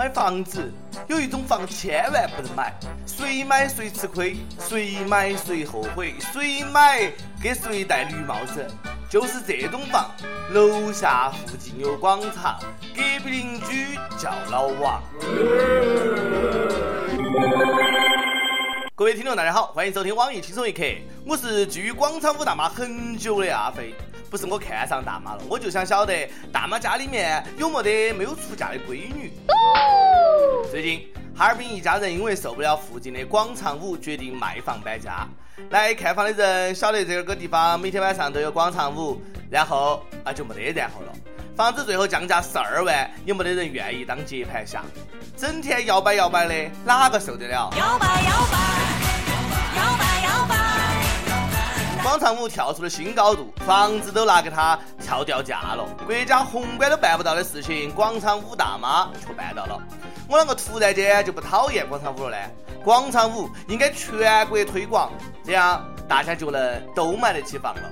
买房子有一种房千万不能买，谁买谁吃亏，谁买谁后悔，谁买给谁戴绿帽子。就是这种房，楼下附近有广场，隔壁邻居叫老王。各位听众，大家好，欢迎收听网易轻松一刻，我是居于广场舞大妈很久的阿飞。不是我看上大妈了，我就想晓得大妈家里面有没得没有出嫁的闺女。最近哈尔滨一家人因为受不了附近的广场舞，决定卖房搬家。来看房的人晓得这个地方每天晚上都有广场舞，然后啊就没得然后了。房子最后降价十二万，也没得人愿意当接盘侠，整天摇摆摇摆的，哪个受得了？摇摆摇摆，摇摆摇摆。广场舞跳出了新高度，房子都拿给他跳掉价了。国家宏观都办不到的事情，广场舞大妈却办到了。我啷个突然间就不讨厌广场舞了呢？广场舞应该全国推广，这样大家就能都买得起房了。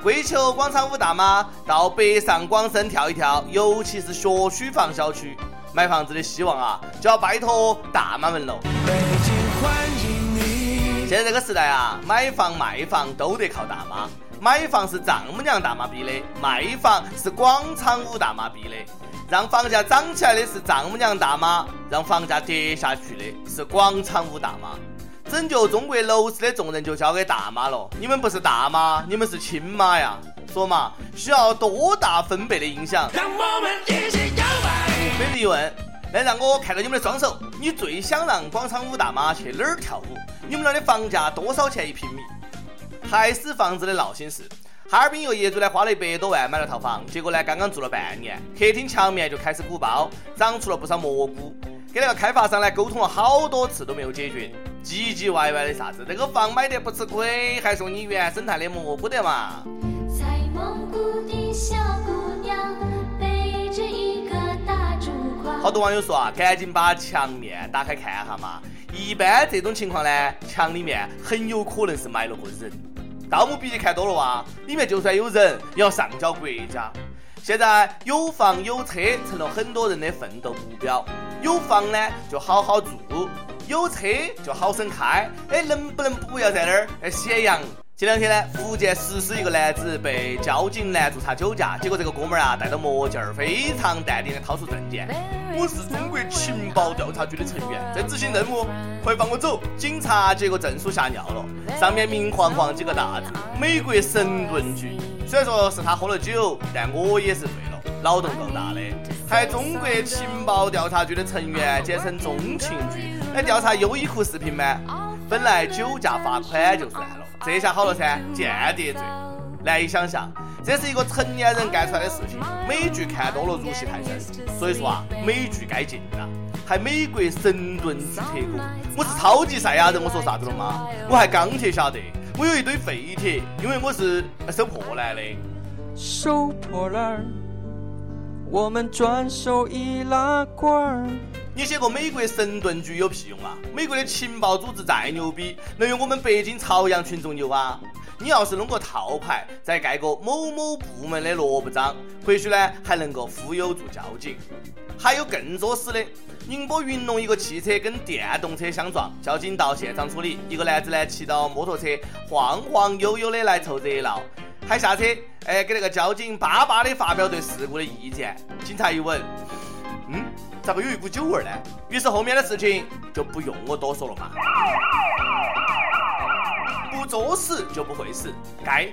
跪求广场舞大妈到北上广深跳一跳，尤其是学区房小区买房子的希望啊，就要拜托大妈们了。北京欢迎现在这个时代啊，买房卖房都得靠大妈。买房是丈母娘大妈逼的，卖房是广场舞大妈逼的。让房价涨起来的是丈母娘大妈，让房价跌下去的是广场舞大妈。拯救中国楼市的重任就交给大妈了。你们不是大妈，你们是亲妈呀。说嘛，需要多大分贝的音响？让我们一起摇摆。来让我看到你们的双手。你最想让广场舞大妈去哪儿跳舞？你们那的房价多少钱一平米？还是房子的闹心事。哈尔滨一个业主呢，花了一百多万买了套房，结果呢，刚刚住了半年，客厅墙面就开始鼓包，长出了不少蘑菇。跟那个开发商呢沟通了好多次都没有解决，唧唧歪歪的啥子？这个房买得不吃亏，还说你原生态的蘑菇的嘛？好多网友说啊，赶紧把墙面打开看哈嘛。一般这种情况呢，墙里面很有可能是埋了个人。盗墓笔记看多了哇，里面就算有人，也要上交国家。现在有房有车成了很多人的奋斗目标。有房呢就好好住，有车就好生开。哎，能不能不要在那儿哎显阳？前两天呢，福建石狮一个男子被交警拦住查酒驾，结果这个哥们儿啊戴着墨镜儿，非常淡定的掏出证件，我是中国情报调查局的成员，在执行任务，快放我走！警察接过证书吓尿了，上面明晃晃几个大字：美国神盾局。虽然说是他喝了酒，但我也是醉了，脑洞够大的，还中国情报调查局的成员，简称中情局，来调查优衣库视频吗？本来酒驾罚款就算了。这下好了噻，间谍罪难以想象，这是一个成年人干出来的事情。美剧看多了入戏太深，所以说啊，美剧该禁了。还美国神盾局特工，我是超级赛亚人，我说啥子了吗？我还钢铁侠的，我有一堆废铁，因为我是收破烂的。收破烂儿，我们转手易拉罐儿。你写个美国神盾局有屁用啊？美国的情报组织再牛逼，能有我们北京朝阳群众牛啊？你要是弄个套牌，再盖个某某部门的萝卜章，或许呢还能够忽悠住交警。还有更作死的，宁波云龙一个汽车跟电动车相撞，交警到现场处理，一个男子呢骑到摩托车晃晃悠悠的来凑热闹，还下车哎给那个交警巴巴的发表对事故的意见。警察一问，嗯。咋个有一股酒味呢？于是后面的事情就不用我多说了嘛。不作死就不会死，该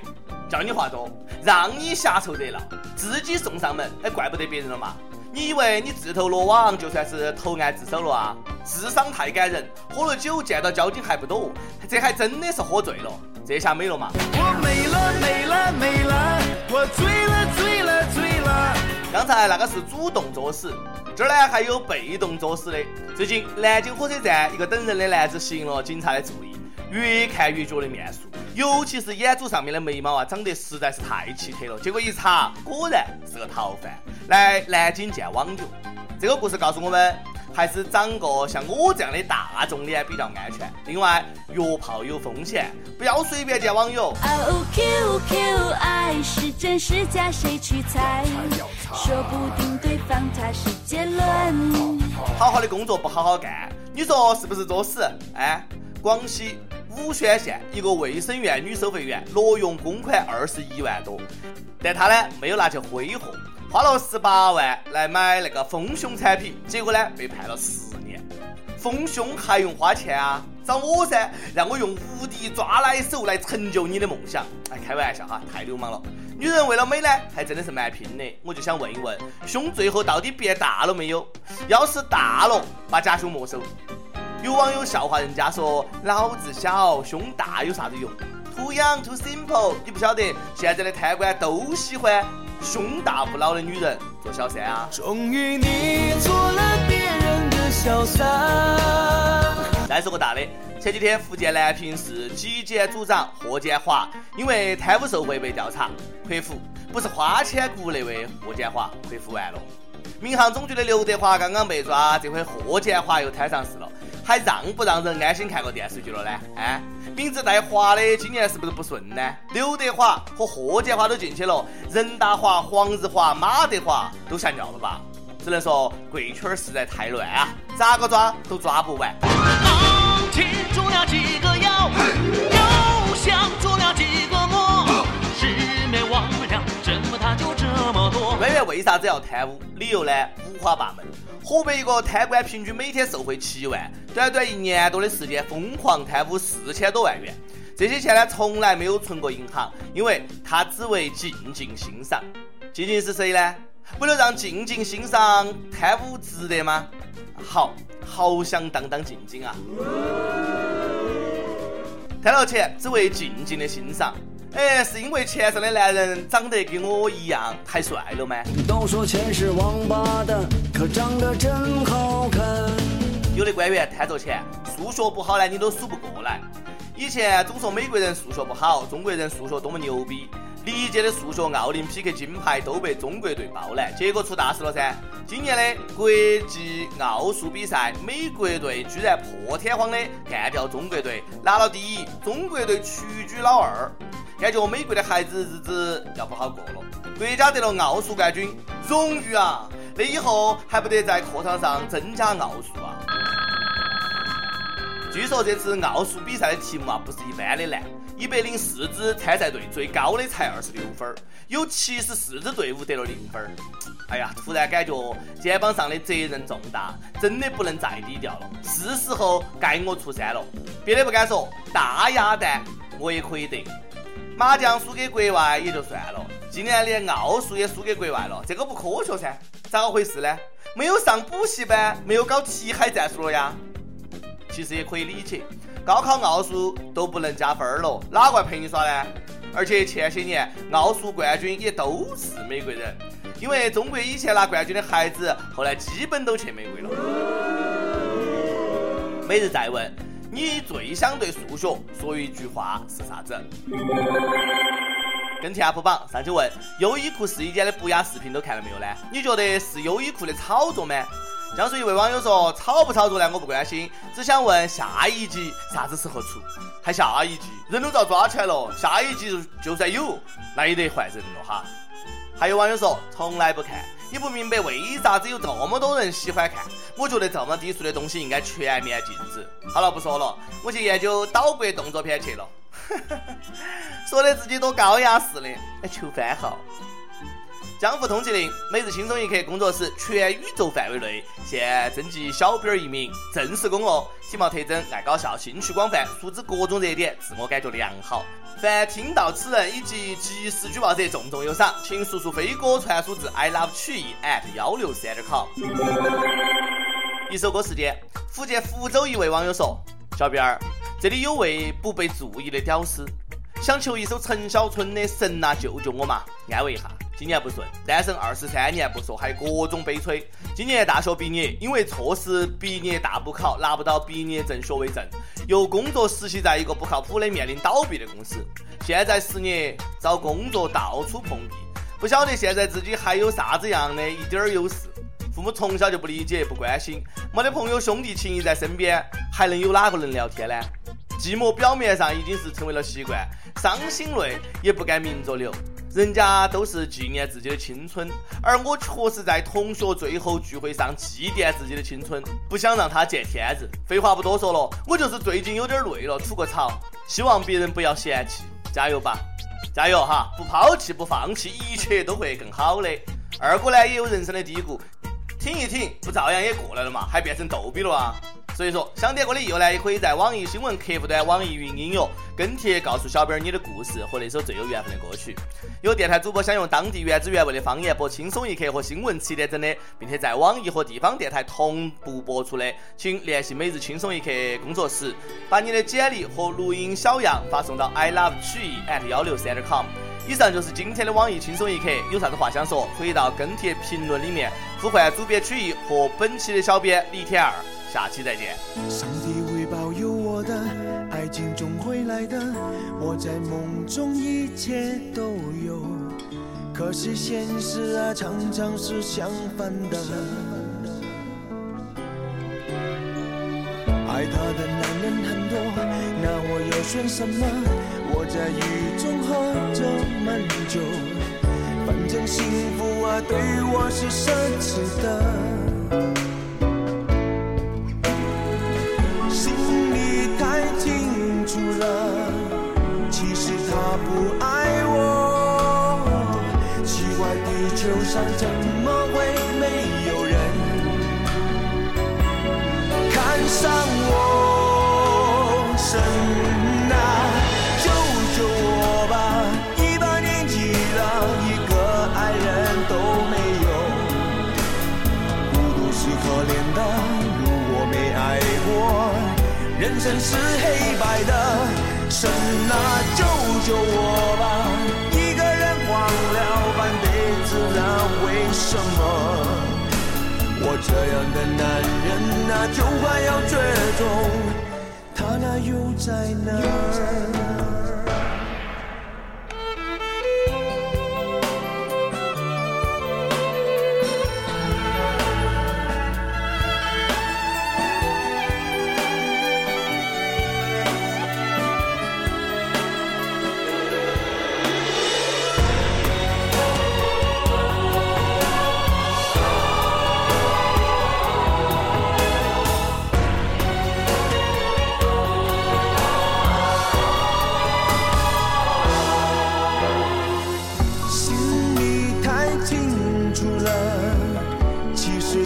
叫你话多，让你瞎凑热闹，自己送上门，还，怪不得别人了嘛。你以为你自投罗网就算是投案自首了啊？智商太感人，喝了酒见到交警还不躲，这还真的是喝醉了，这下没了嘛。我没了没了没了，我醉了醉了醉了。刚才那个是主动作死。这儿呢还有被动作死的。最近南京火车站一个等人的男子吸引了警察的注意，越看越觉得面熟，尤其是眼珠上面的眉毛啊，长得实在是太奇特了。结果一查，果然是个逃犯，来南京见网友。这个故事告诉我们。还是长个像我这样的大众脸比较安全。另外，约炮有风险，不要随便见网友。哦 Q Q，爱是真是假，谁去猜？说不定对方他是杰伦。好好的工作不好好干，你说是不是作死？哎，广西武宣县一个卫生院女收费员挪用公款二十一万多，但她呢没有拿去挥霍，花了十八万来买那个丰胸产品，结果呢被判了十年。丰胸还用花钱啊？找我噻，让我用无敌抓奶手来成就你的梦想。哎，开玩笑哈，太流氓了。女人为了美呢，还真的是蛮拼的。我就想问一问，胸最后到底变大了没有？要是大了，把假胸没收。有网友笑话人家说：“脑子小，胸大有啥子用？”Too young, too simple。你不晓得现在的贪官都喜欢胸大不老的女人做小三啊？终于你做了别人的小三。再说个大的，前几天福建南平市纪检组长霍建华因为贪污受贿被调查，回复不是花千骨那位霍建华，回复完了。民航总局的刘德华刚刚被抓，这回霍建华又摊上事了，还让不让人安心看个电视剧了呢？哎，名字带华的今年是不是不顺呢？刘德华和霍建华都进去了，任达华、黄日华、马德华都吓尿了吧？只能说贵圈实在太乱啊，咋个抓都抓不完。擒住了几个妖，又降住了几个魔，魑魅魍魉，怎么他就这么多？官员为啥子要贪污？理由呢五花八门。河北一个贪官平均每天受贿七万，短短一年多的时间疯狂贪污四千多万元，这些钱呢从来没有存过银行，因为他只为静静欣赏。静静是谁呢？为了让静静欣赏，贪污值得吗？好，好想当当静静啊！贪了钱只为静静的欣赏，哎，是因为钱上的男人长得跟我一样太帅了吗？都说钱是王八蛋，可长得真好看。有的官员贪着钱，数学不好呢，你都数不过来。以前总说美国人数学不好，中国人数学多么牛逼。历届的数学奥林匹克金牌都被中国队包揽，结果出大事了噻！今年的国际奥数比赛，美国队居然破天荒的干掉中国队，拿了第一，中国队屈居老二。感觉美国的孩子日子要不好过了。国家得了奥数冠军，荣誉啊！那以后还不得在课堂上增加奥数啊？据说这次奥数比赛的题目啊，不是一般的难。一百零四支参赛队，最高的才二十六分有七十四支队伍得了零分哎呀，突然感觉肩膀上的责任重大，真的不能再低调了，是时候该我出山了。别的不敢说，大鸭蛋我也可以得。麻将输给国外也就算了，今年连奥数也输给国外了，这个不科学噻？咋个回事呢？没有上补习班，没有搞题海战术了呀？其实也可以理解。高考奥数都不能加分了，哪个陪你耍呢？而且前些年奥数冠军也都是美国人，因为中国以前拿冠军的孩子后来基本都去美国了。每日再问，你最想对数学说一句话是啥子？跟帖 UP 榜上去问，优衣库试衣间的不雅视频都看了没有呢？你觉得是优衣库的炒作吗？江苏一位网友说：“炒不炒作呢？我不关心，只想问下一集啥子时候出？还下一集，人都遭抓起来了，下一集就算有，那也得换人了哈。”还有网友说：“从来不看，也不明白为啥子有这么多人喜欢看。我觉得这么低俗的东西应该全面禁止。”好了，不说了，我去研究岛国动作片去了。说的自己多高雅似的，哎，求番号。江湖通缉令，每日轻松一刻工作室全宇宙范围内现征集小编一名，正式工哦。体貌特征爱搞笑，兴趣广泛，熟知各种热点，自我感觉良好。凡听到此人以及及时举报者，重重有赏。请速速飞鸽传书至 i love 曲艺 at 幺六三点 com。一首歌时间，福建福州一位网友说：“小编儿，这里有位不被注意的屌丝，想求一首陈小春的《神啊救救我嘛》，安慰一下。”今年不顺，单身二十三年不说，还各种悲催。今年大学毕业，因为错失毕业大补考，拿不到毕业证、学位证，又工作实习在一个不靠谱的、面临倒闭的公司。现在失业，找工作到处碰壁，不晓得现在自己还有啥子样的一点儿优势。父母从小就不理解、不关心，没得朋友兄弟情谊在身边，还能有哪个能聊天呢？寂寞表面上已经是成为了习惯，伤心泪也不敢明着流。人家都是纪念自己的青春，而我确实在同学最后聚会上祭奠自己的青春，不想让他见天日。废话不多说了，我就是最近有点累了，吐个槽，希望别人不要嫌弃，加油吧，加油哈，不抛弃不放弃，一切都会更好的。二哥呢也有人生的低谷，挺一挺，不照样也过来了嘛，还变成逗比了啊？所以说，想点歌的友呢，也可以在网易新闻客户端、网易云音乐跟帖告诉小编你的故事和那首最有缘分的歌曲。有电台主播想用当地原汁原味的方言播《轻松一刻》和新闻七点整的，并且在网易和地方电台同步播出的，请联系每日轻松一刻工作室，把你的简历和录音小样发送到 i love 曲艺 at 幺六三点 com。以上就是今天的网易轻松一刻，有啥子话想说，可以到跟帖评论里面呼唤主编曲艺和本期的小编李天二。下期再见。上帝会保佑我的，爱情总会来的。我在梦中一切都有，可是现实啊，常常是相反的。爱他的男人很多，算什么？我在雨中喝着闷酒，反正幸福啊对我是奢侈的。心里太清楚了，其实他不爱我，奇怪地球上真。人生是黑白的。神啊，救救我吧！一个人忘了半辈子了。什么？我这样的男人啊，就快要绝种，他那又在哪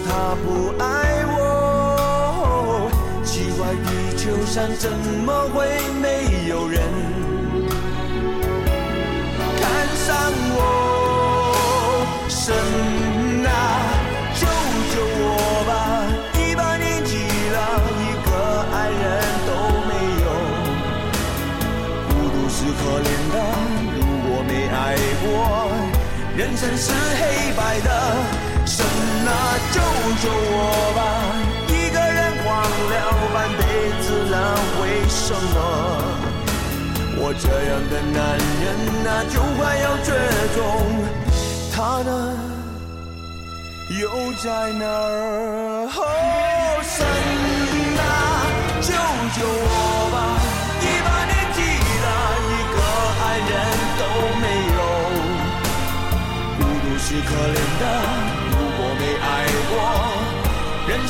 他不爱我，奇怪地球上？怎么会没有人看上我？神啊，救救我吧！一把年纪了，一个爱人都没有，孤独是可怜的。如果没爱过，人生是黑白的。神啊，救救我吧！忘了半辈子了，为什么我这样的男人啊，就快要绝种？他呢，又在哪儿？哦神啊，救救我吧！一把年纪了，一个爱人都没有，孤独是可怜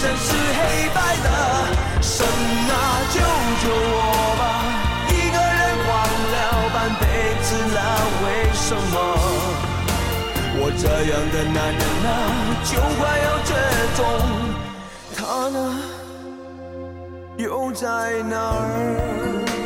人生是黑白的，神啊，救救我吧！一个人忘了半辈子了，为什么我这样的男人啊，就快要绝种？他呢，又在哪儿？